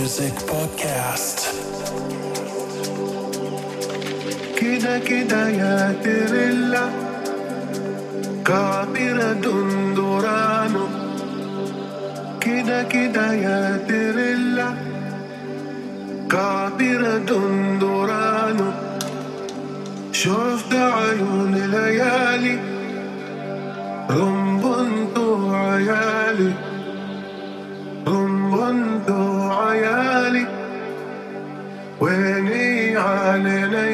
Music Podcast. كده كده يا تريلا كابيرا دندورانو كده كده يا تريلا كابيرا دندورانو شفت عيون ليالي رمبنتو عيالي la la la